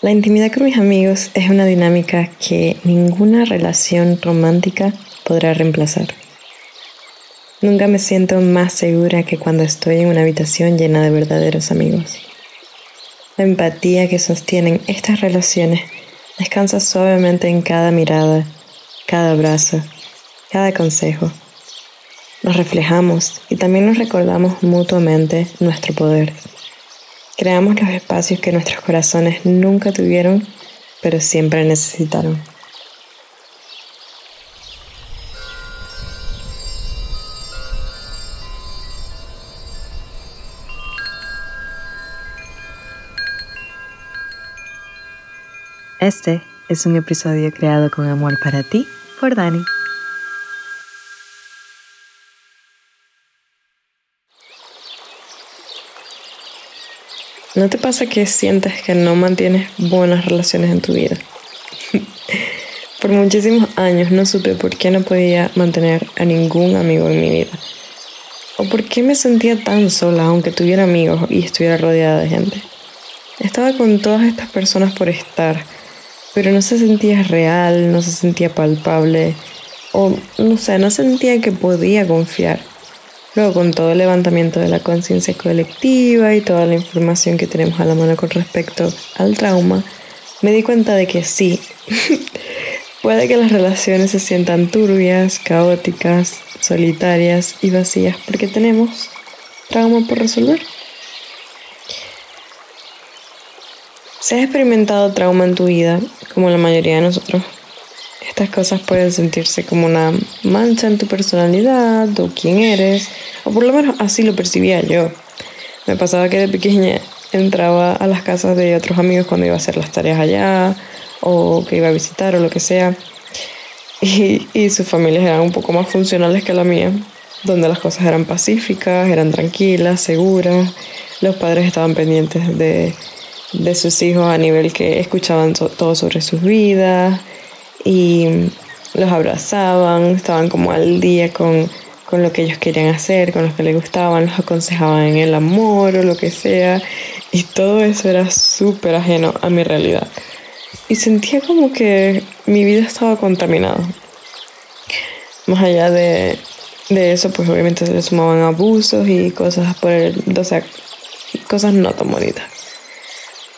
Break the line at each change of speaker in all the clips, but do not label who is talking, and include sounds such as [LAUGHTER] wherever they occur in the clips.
La intimidad con mis amigos es una dinámica que ninguna relación romántica podrá reemplazar. Nunca me siento más segura que cuando estoy en una habitación llena de verdaderos amigos. La empatía que sostienen estas relaciones descansa suavemente en cada mirada, cada abrazo, cada consejo. Nos reflejamos y también nos recordamos mutuamente nuestro poder. Creamos los espacios que nuestros corazones nunca tuvieron, pero siempre necesitaron. Este es un episodio creado con amor para ti por Dani. ¿No te pasa que sientes que no mantienes buenas relaciones en tu vida? [LAUGHS] por muchísimos años no supe por qué no podía mantener a ningún amigo en mi vida. O por qué me sentía tan sola aunque tuviera amigos y estuviera rodeada de gente. Estaba con todas estas personas por estar, pero no se sentía real, no se sentía palpable, o no sé, no sentía que podía confiar. Luego, con todo el levantamiento de la conciencia colectiva y toda la información que tenemos a la mano con respecto al trauma, me di cuenta de que sí, [LAUGHS] puede que las relaciones se sientan turbias, caóticas, solitarias y vacías porque tenemos trauma por resolver. Si has experimentado trauma en tu vida, como la mayoría de nosotros, estas cosas pueden sentirse como una mancha en tu personalidad o quién eres, o por lo menos así lo percibía yo. Me pasaba que de pequeña entraba a las casas de otros amigos cuando iba a hacer las tareas allá, o que iba a visitar o lo que sea, [LAUGHS] y, y sus familias eran un poco más funcionales que la mía, donde las cosas eran pacíficas, eran tranquilas, seguras, los padres estaban pendientes de, de sus hijos a nivel que escuchaban todo sobre sus vidas, y los abrazaban, estaban como al día con, con lo que ellos querían hacer, con lo que les gustaban, los aconsejaban en el amor o lo que sea. Y todo eso era súper ajeno a mi realidad. Y sentía como que mi vida estaba contaminada. Más allá de, de eso, pues obviamente se le sumaban abusos y cosas por el, o sea, cosas no tan bonitas.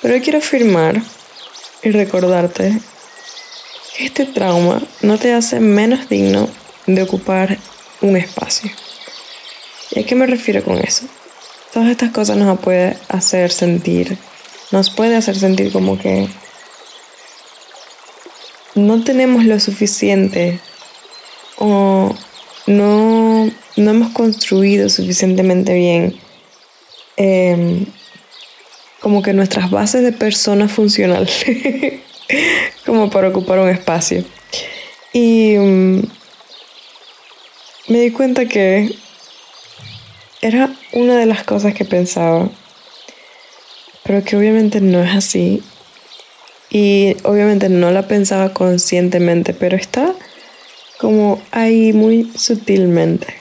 Pero quiero afirmar y recordarte este trauma no te hace menos digno de ocupar un espacio. ¿Y a qué me refiero con eso? Todas estas cosas nos puede hacer sentir, nos puede hacer sentir como que no tenemos lo suficiente o no, no hemos construido suficientemente bien em, como que nuestras bases de persona funcional [LAUGHS] como para ocupar un espacio. Y mm, me di cuenta que era una de las cosas que pensaba, pero que obviamente no es así. Y obviamente no la pensaba conscientemente, pero está como ahí muy sutilmente.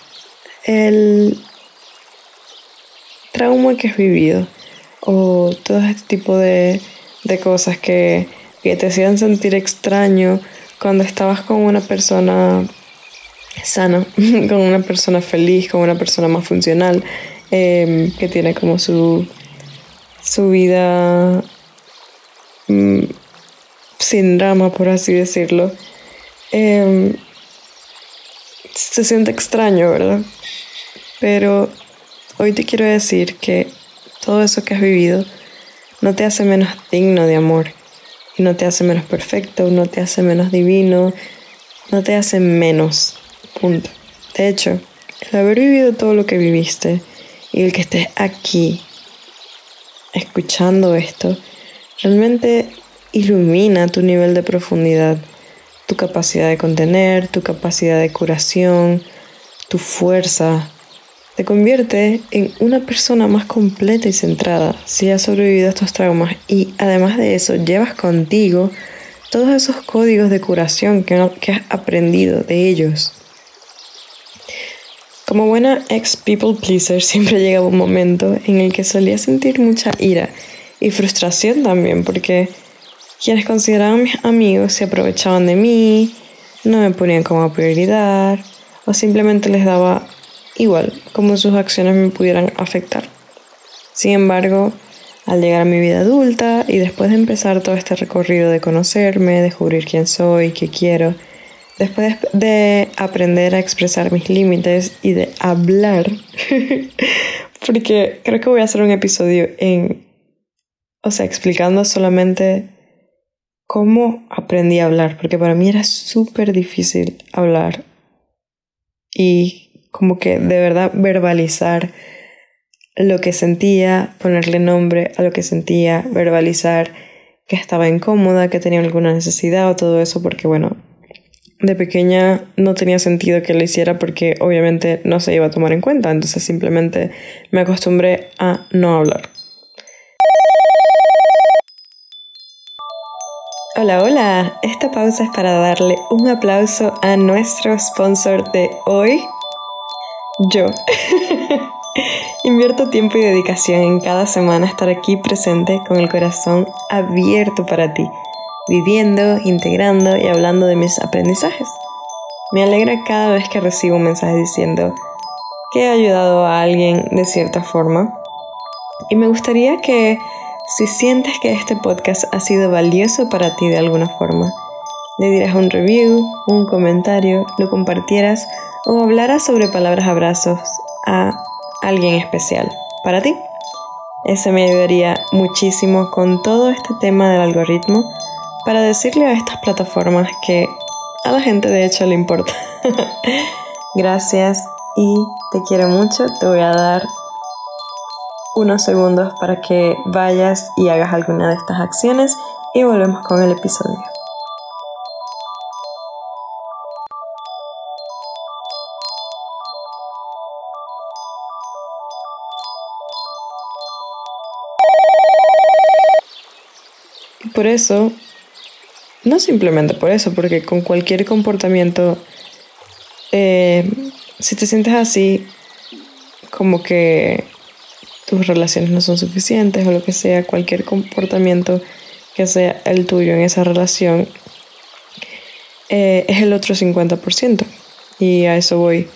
El trauma que has vivido o todo este tipo de, de cosas que que te hacían sentir extraño cuando estabas con una persona sana, [LAUGHS] con una persona feliz, con una persona más funcional, em, que tiene como su, su vida mm, sin drama, por así decirlo. Em, se siente extraño, ¿verdad? Pero hoy te quiero decir que todo eso que has vivido no te hace menos digno de amor y no te hace menos perfecto, no te hace menos divino, no te hace menos. Punto. De hecho, el haber vivido todo lo que viviste y el que estés aquí escuchando esto, realmente ilumina tu nivel de profundidad, tu capacidad de contener, tu capacidad de curación, tu fuerza, te convierte en una persona más completa y centrada si has sobrevivido a estos traumas y además de eso llevas contigo todos esos códigos de curación que, has aprendido de ellos. Como buena ex people pleaser [LAUGHS] siempre llega un momento en el que solía sentir mucha ira y frustración también porque Quienes consideraban mis amigos se aprovechaban de mí, no me ponían como prioridad o simplemente les daba igual como sus acciones me pudieran afectar. Sin embargo, al llegar a mi vida adulta y después de empezar todo este recorrido de conocerme, descubrir quién soy, qué quiero, después de aprender a expresar mis límites y de hablar, [LAUGHS] porque creo que voy a hacer un episodio en, o sea, explicando solamente cómo aprendí a hablar, porque para mí era súper difícil hablar y como que de verdad verbalizar lo que sentía, ponerle nombre a lo que sentía, verbalizar que estaba incómoda, que tenía alguna necesidad o todo eso, porque bueno, de pequeña no tenía sentido que lo hiciera porque obviamente no se iba a tomar en cuenta, entonces simplemente me acostumbré a no hablar. Hola, hola, esta pausa es para darle un aplauso a nuestro sponsor de hoy, yo. [LAUGHS] Invierto tiempo y dedicación en cada semana estar aquí presente con el corazón abierto para ti, viviendo, integrando y hablando de mis aprendizajes. Me alegra cada vez que recibo un mensaje diciendo que he ayudado a alguien de cierta forma. Y me gustaría que si sientes que este podcast ha sido valioso para ti de alguna forma, le dieras un review, un comentario, lo compartieras o hablaras sobre palabras abrazos a alguien especial para ti. Eso me ayudaría muchísimo con todo este tema del algoritmo para decirle a estas plataformas que a la gente de hecho le importa. [LAUGHS] Gracias y te quiero mucho. Te voy a dar unos segundos para que vayas y hagas alguna de estas acciones y volvemos con el episodio. Por eso, no simplemente por eso, porque con cualquier comportamiento, eh, si te sientes así, como que tus relaciones no son suficientes o lo que sea, cualquier comportamiento que sea el tuyo en esa relación, eh, es el otro 50%. Y a eso voy.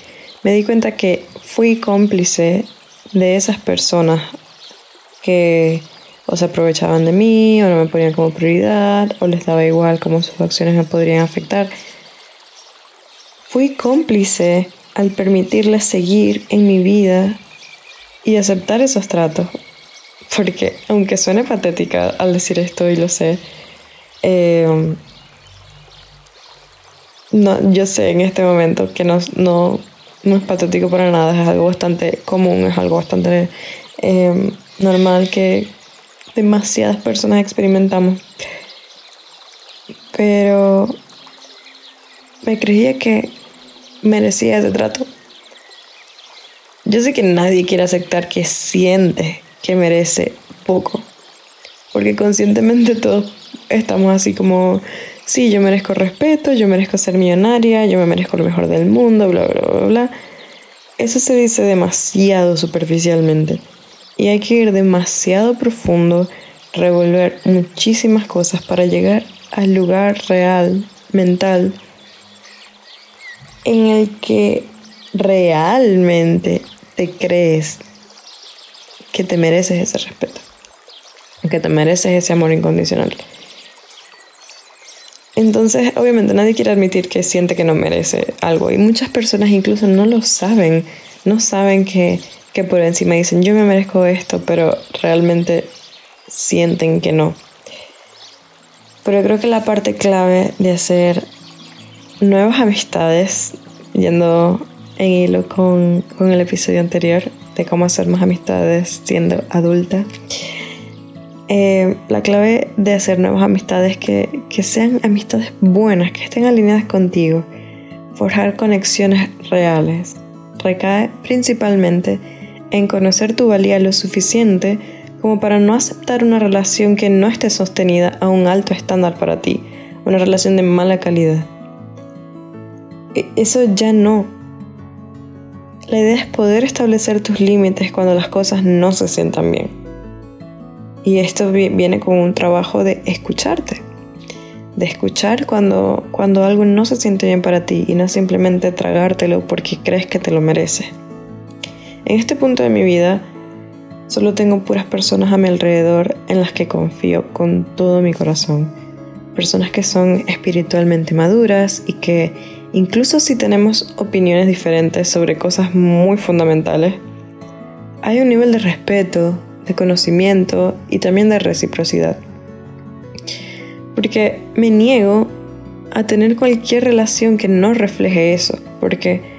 Me di cuenta que fui cómplice de esas personas que o se aprovechaban de mí, o no me ponían como prioridad, o les daba igual cómo sus acciones me podrían afectar. Fui cómplice al permitirles seguir en mi vida y aceptar esos tratos. Porque, aunque suene patética al decir esto y lo sé, eh, no, yo sé en este momento que no, no, no, es patético para nada, es algo bastante común, es algo bastante eh, normal que, demasiadas personas experimentamos. Pero me creía que merecía ese trato. Yo sé que nadie quiere aceptar que siente que merece poco. Porque conscientemente todos estamos así como, sí, yo merezco respeto, yo merezco ser millonaria, yo me merezco lo mejor del mundo, bla, bla, bla, bla. Eso se dice demasiado superficialmente. Y hay que ir demasiado profundo, revolver muchísimas cosas para llegar al lugar real, mental, en el que realmente te crees que te mereces ese respeto, que te mereces ese amor incondicional. Entonces, obviamente nadie quiere admitir que siente que no merece algo y muchas personas incluso no lo saben, no saben que que por encima dicen yo me merezco esto, pero realmente sienten que no. Pero creo que la parte clave de hacer nuevas amistades, yendo en hilo con, el episodio anterior de cómo hacer más amistades siendo adulta, eh, la clave de hacer nuevas amistades que, que sean amistades buenas, que estén alineadas contigo, forjar conexiones reales, recae principalmente en conocer tu valía lo suficiente como para no aceptar una relación que no esté sostenida a un alto estándar para ti, una relación de mala calidad. E, eso ya no. La idea es poder establecer tus límites cuando las cosas no se sientan bien. Y esto viene con un trabajo de escucharte, de escuchar cuando, cuando algo no se siente bien para ti y no simplemente tragártelo porque crees que te lo mereces. En este punto de mi vida, solo tengo puras personas a mi alrededor en las que confío con todo mi corazón. Personas que son espiritualmente maduras y que incluso si tenemos opiniones diferentes sobre cosas muy fundamentales, hay un nivel de respeto, de conocimiento y también de reciprocidad. Porque me niego a tener cualquier relación que no refleje eso. Porque,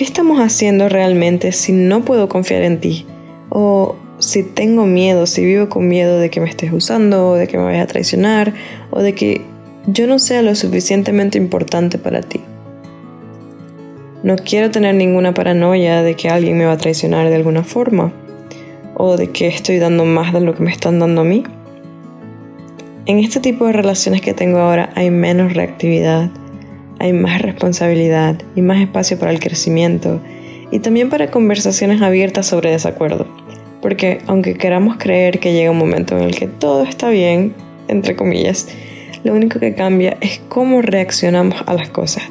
¿qué estamos haciendo realmente si no puedo confiar en ti? O si tengo miedo, si vivo con miedo de que me estés usando, o de que me vayas a traicionar, o de que yo no sea lo suficientemente importante para ti. No quiero tener ninguna paranoia de que alguien me va a traicionar de alguna forma o de que estoy dando más de lo que me están dando a mí. En este tipo de relaciones que tengo ahora hay menos reactividad, hay más responsabilidad y más espacio para el crecimiento y también para conversaciones abiertas sobre desacuerdo. Porque aunque queramos creer que llega un momento en el que todo está bien, entre comillas, lo único que cambia es cómo reaccionamos a las cosas.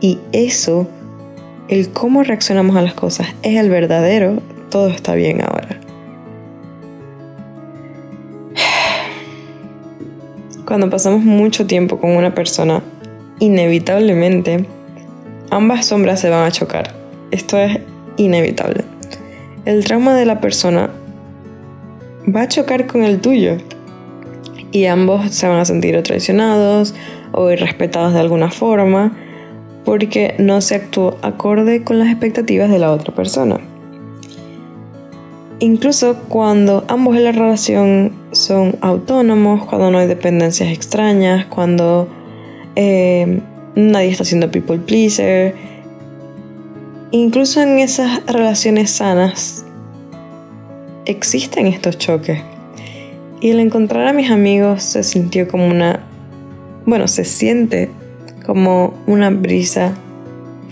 Y eso el cómo reaccionamos a las cosas es el verdadero, todo está bien ahora. [SIGHS] Cuando pasamos mucho tiempo con una persona, inevitablemente ambas sombras se van a chocar. Esto es inevitable. El trauma de la persona va a chocar con el tuyo y ambos se van a sentir traicionados o irrespetados de alguna forma porque no se actuó acorde con las expectativas de la otra persona. Incluso cuando ambos en la relación son autónomos, cuando no hay dependencias extrañas, cuando eh, nadie está haciendo people pleaser, incluso en esas relaciones sanas existen estos choques. Y el encontrar a mis amigos se sintió como una, bueno, se siente como una brisa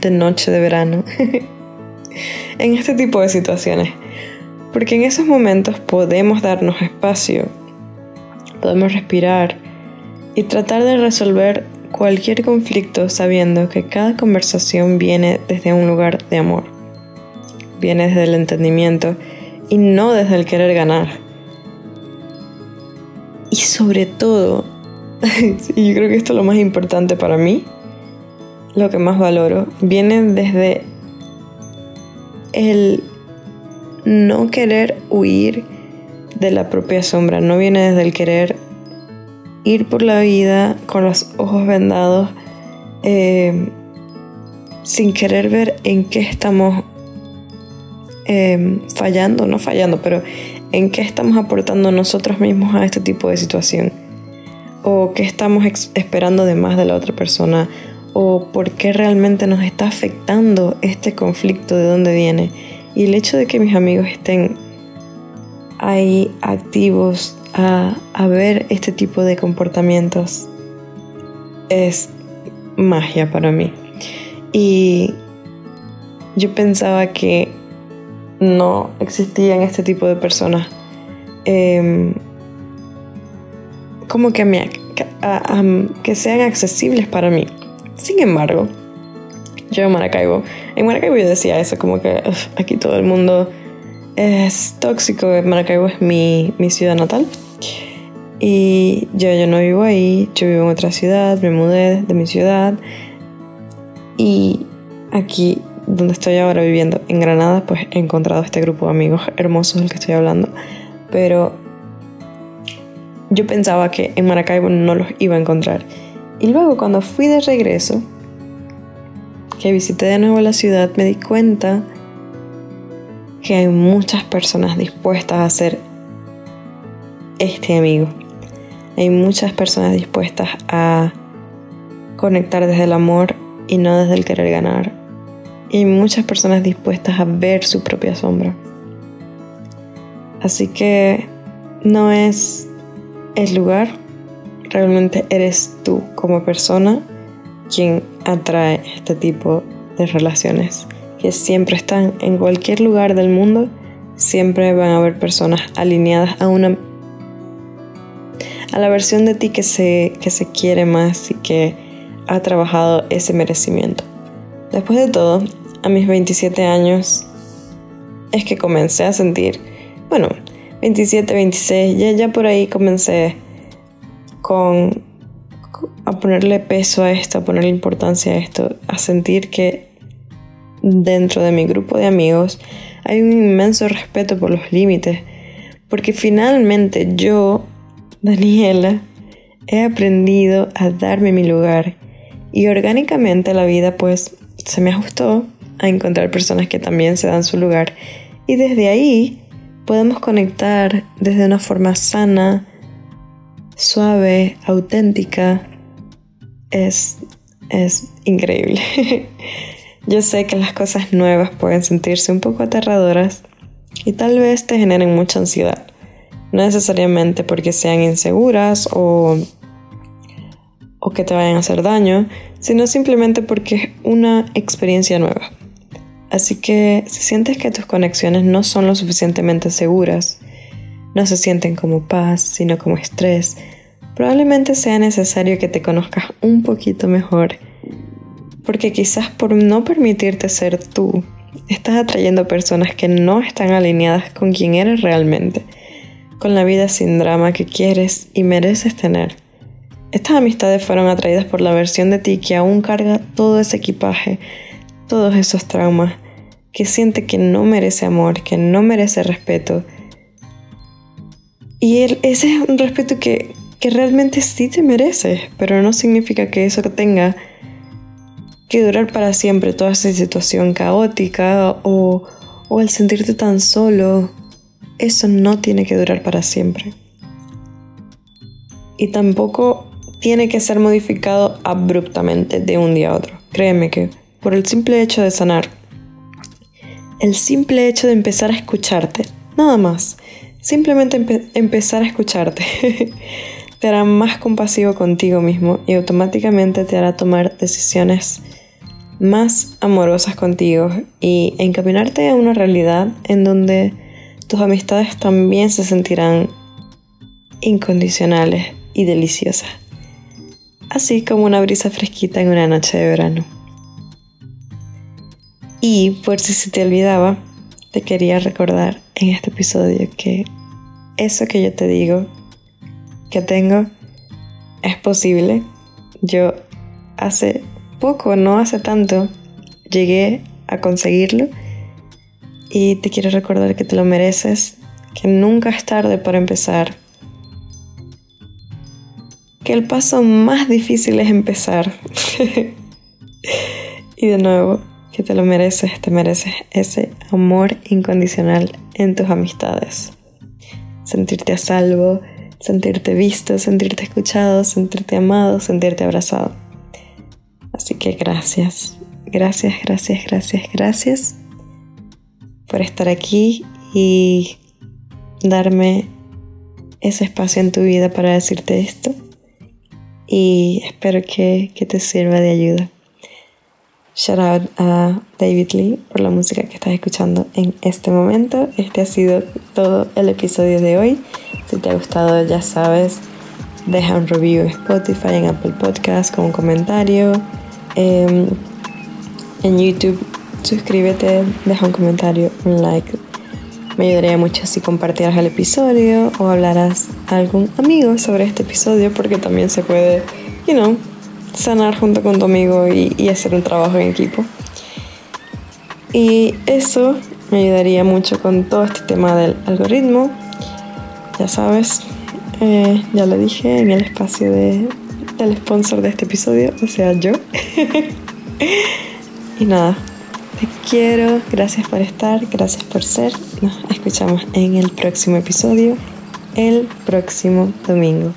de noche de verano [LAUGHS] en este tipo de situaciones. Porque en esos momentos podemos darnos espacio, podemos respirar y tratar de resolver cualquier conflicto sabiendo que cada conversación viene desde un lugar de amor, viene desde el entendimiento y no desde el querer ganar. Y sobre todo, [LAUGHS] y yo creo que esto es lo más importante para mí, lo que más valoro, viene desde el no querer huir de la propia sombra, no viene desde el querer ir por la vida con los ojos vendados, eh, sin querer ver en qué estamos eh, fallando, no fallando, pero en qué estamos aportando nosotros mismos a este tipo de situación o qué estamos esperando de más de la otra persona o por qué realmente nos está afectando este conflicto, de dónde viene. Y el hecho de que mis amigos estén ahí activos a, ver este tipo de comportamientos es magia para mí. Y yo pensaba que no existían este tipo de personas. Em, como que, me, que sean accesibles para mí. Sin embargo, yo en Maracaibo, en Maracaibo yo decía eso, como que aquí todo el mundo es tóxico, Maracaibo es mi, mi ciudad natal. Y yo, yo no vivo ahí, yo vivo en otra ciudad, me mudé de mi ciudad. Y aquí, donde estoy ahora viviendo, en Granada, pues he encontrado este grupo de amigos hermosos del que estoy hablando. Pero yo pensaba que en Maracaibo no los iba a encontrar. Y luego cuando fui de regreso, que visité de nuevo la ciudad, me di cuenta que hay muchas personas dispuestas a ser este amigo. Hay muchas personas dispuestas a conectar desde el amor y no desde el querer ganar. Y hay muchas personas dispuestas a ver su propia sombra. Así que no es el lugar, realmente eres tú como persona quien atrae este tipo de relaciones que siempre están en cualquier lugar del mundo, siempre van a haber personas alineadas a una a la versión de ti que se, que se quiere más y que ha trabajado ese merecimiento. Después de todo, a mis 27 años es que comencé a sentir, bueno, 27, 26, ya, ya por ahí comencé con a ponerle peso a esto, a ponerle importancia a esto, a sentir que dentro de mi grupo de amigos hay un inmenso respeto por los límites, porque finalmente yo, Daniela, he aprendido a darme mi lugar y orgánicamente la vida pues se me ajustó a encontrar personas que también se dan su lugar y desde ahí podemos conectar desde una forma sana, suave, auténtica. Es, es increíble. [LAUGHS] Yo sé que las cosas nuevas pueden sentirse un poco aterradoras y tal vez te generen mucha ansiedad. No necesariamente porque sean inseguras o, o que te vayan a hacer daño, sino simplemente porque es una experiencia nueva. Así que si sientes que tus conexiones no son lo suficientemente seguras, no se sienten como paz, sino como estrés, probablemente sea necesario que te conozcas un poquito mejor porque quizás por no permitirte ser tú, estás atrayendo personas que no están alineadas con quien eres realmente, con la vida sin drama que quieres y mereces tener. Estas amistades fueron atraídas por la versión de ti que aún carga todo ese equipaje, todos esos traumas, que siente que no merece amor, que no merece respeto. Y ese es un respeto que, que realmente sí te mereces, pero no significa que eso tenga que durar para siempre toda esa situación caótica o, o el sentirte tan solo, eso no tiene que durar para siempre. Y tampoco tiene que ser modificado abruptamente de un día a otro. Créeme que por el simple hecho de sanar, el simple hecho de empezar a escucharte, nada más, simplemente empezar a escucharte, [LAUGHS] te hará más compasivo contigo mismo y automáticamente te hará tomar decisiones más amorosas contigo y encaminarte a una realidad en donde tus amistades también se sentirán incondicionales y deliciosas, así como una brisa fresquita en una noche de verano. Y por si se te olvidaba, te quería recordar en este episodio que eso que yo te digo que tengo es posible. Yo hace poco, no hace tanto, llegué a conseguirlo y te quiero recordar que te lo mereces, que nunca es tarde para empezar, que el paso más difícil es empezar. [LAUGHS] y de nuevo, que te lo mereces, te mereces ese amor incondicional en tus amistades. Sentirte a salvo, sentirte visto, sentirte escuchado, sentirte amado, sentirte abrazado. Así que gracias, gracias, gracias, gracias, gracias por estar aquí y darme ese espacio en tu vida para decirte esto. Y espero que, que te sirva de ayuda. Shout out a David Lee por la música que estás escuchando en este momento. Este ha sido todo el episodio de hoy. Si te ha gustado, ya sabes, deja un review en Spotify, en Apple Podcast con un comentario Em, en YouTube. Suscríbete, deja un comentario, un like. Me ayudaría mucho si compartieras el episodio o hablaras a algún amigo sobre este episodio porque también se puede, you know, sanar junto con tu amigo y, hacer un trabajo en equipo. Y eso me ayudaría mucho con todo este tema del algoritmo. Ya sabes, eh, ya lo dije en el espacio de, el sponsor de este episodio, o sea, yo. [LAUGHS] y nada, te quiero, gracias por estar, gracias por ser. Nos escuchamos en el próximo episodio, el próximo domingo.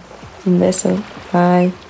Un beso, bye.